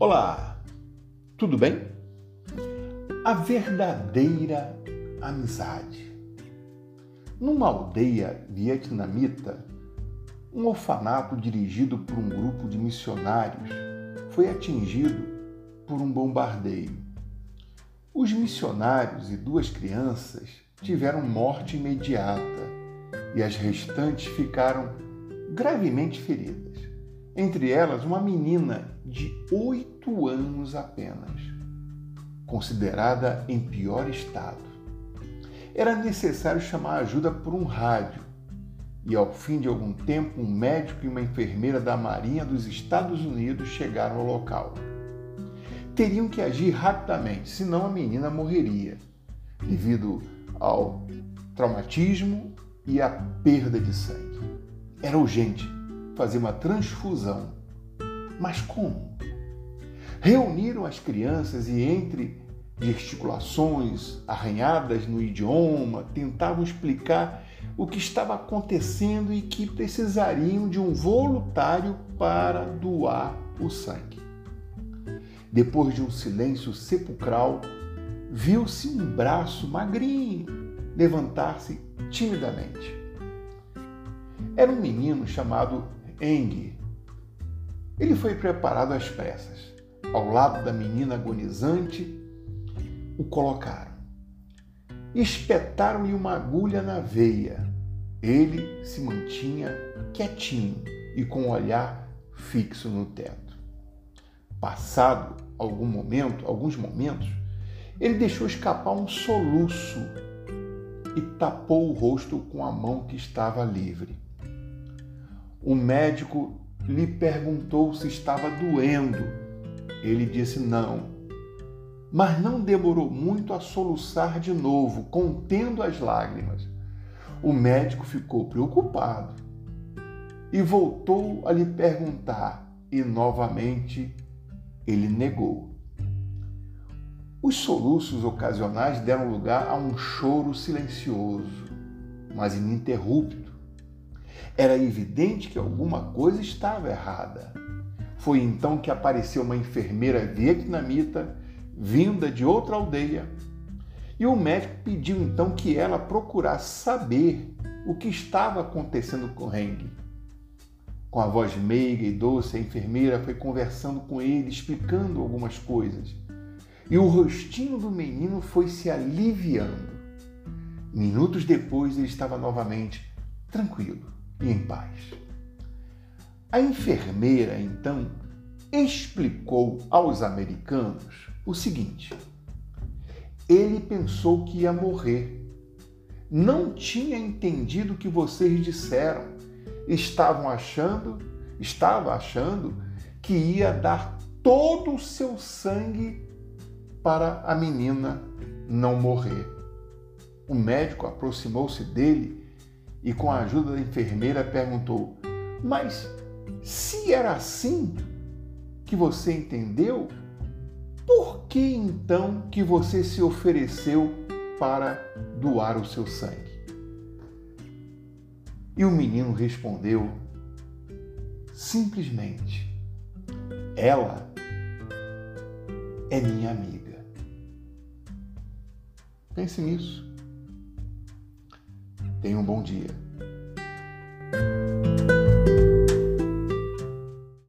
Olá, tudo bem? A verdadeira amizade. Numa aldeia vietnamita, um orfanato dirigido por um grupo de missionários foi atingido por um bombardeio. Os missionários e duas crianças tiveram morte imediata e as restantes ficaram gravemente feridas entre elas uma menina de oito anos apenas, considerada em pior estado. Era necessário chamar ajuda por um rádio, e ao fim de algum tempo, um médico e uma enfermeira da Marinha dos Estados Unidos chegaram ao local. Teriam que agir rapidamente, senão a menina morreria, devido ao traumatismo e à perda de sangue. Era urgente fazer uma transfusão. Mas como? Reuniram as crianças e, entre gesticulações arranhadas no idioma, tentavam explicar o que estava acontecendo e que precisariam de um voluntário para doar o sangue. Depois de um silêncio sepulcral, viu-se um braço magrinho levantar-se timidamente. Era um menino chamado Eng. Ele foi preparado às pressas. Ao lado da menina agonizante, o colocaram. Espetaram-lhe uma agulha na veia. Ele se mantinha quietinho e com o olhar fixo no teto. Passado algum momento, alguns momentos, ele deixou escapar um soluço e tapou o rosto com a mão que estava livre. O médico lhe perguntou se estava doendo. Ele disse não. Mas não demorou muito a soluçar de novo, contendo as lágrimas. O médico ficou preocupado e voltou a lhe perguntar, e novamente ele negou. Os soluços ocasionais deram lugar a um choro silencioso, mas ininterrupto era evidente que alguma coisa estava errada. Foi então que apareceu uma enfermeira vietnamita vinda de outra aldeia. E o médico pediu então que ela procurasse saber o que estava acontecendo com Heng. Com a voz meiga e doce, a enfermeira foi conversando com ele, explicando algumas coisas. E o rostinho do menino foi se aliviando. Minutos depois, ele estava novamente tranquilo e em paz. A enfermeira, então, explicou aos americanos o seguinte: ele pensou que ia morrer. Não tinha entendido o que vocês disseram. Estavam achando, estava achando que ia dar todo o seu sangue para a menina não morrer. O médico aproximou-se dele e, com a ajuda da enfermeira, perguntou: Mas se era assim que você entendeu, por que então que você se ofereceu para doar o seu sangue? E o menino respondeu simplesmente: Ela é minha amiga. Pense nisso. Tenha um bom dia.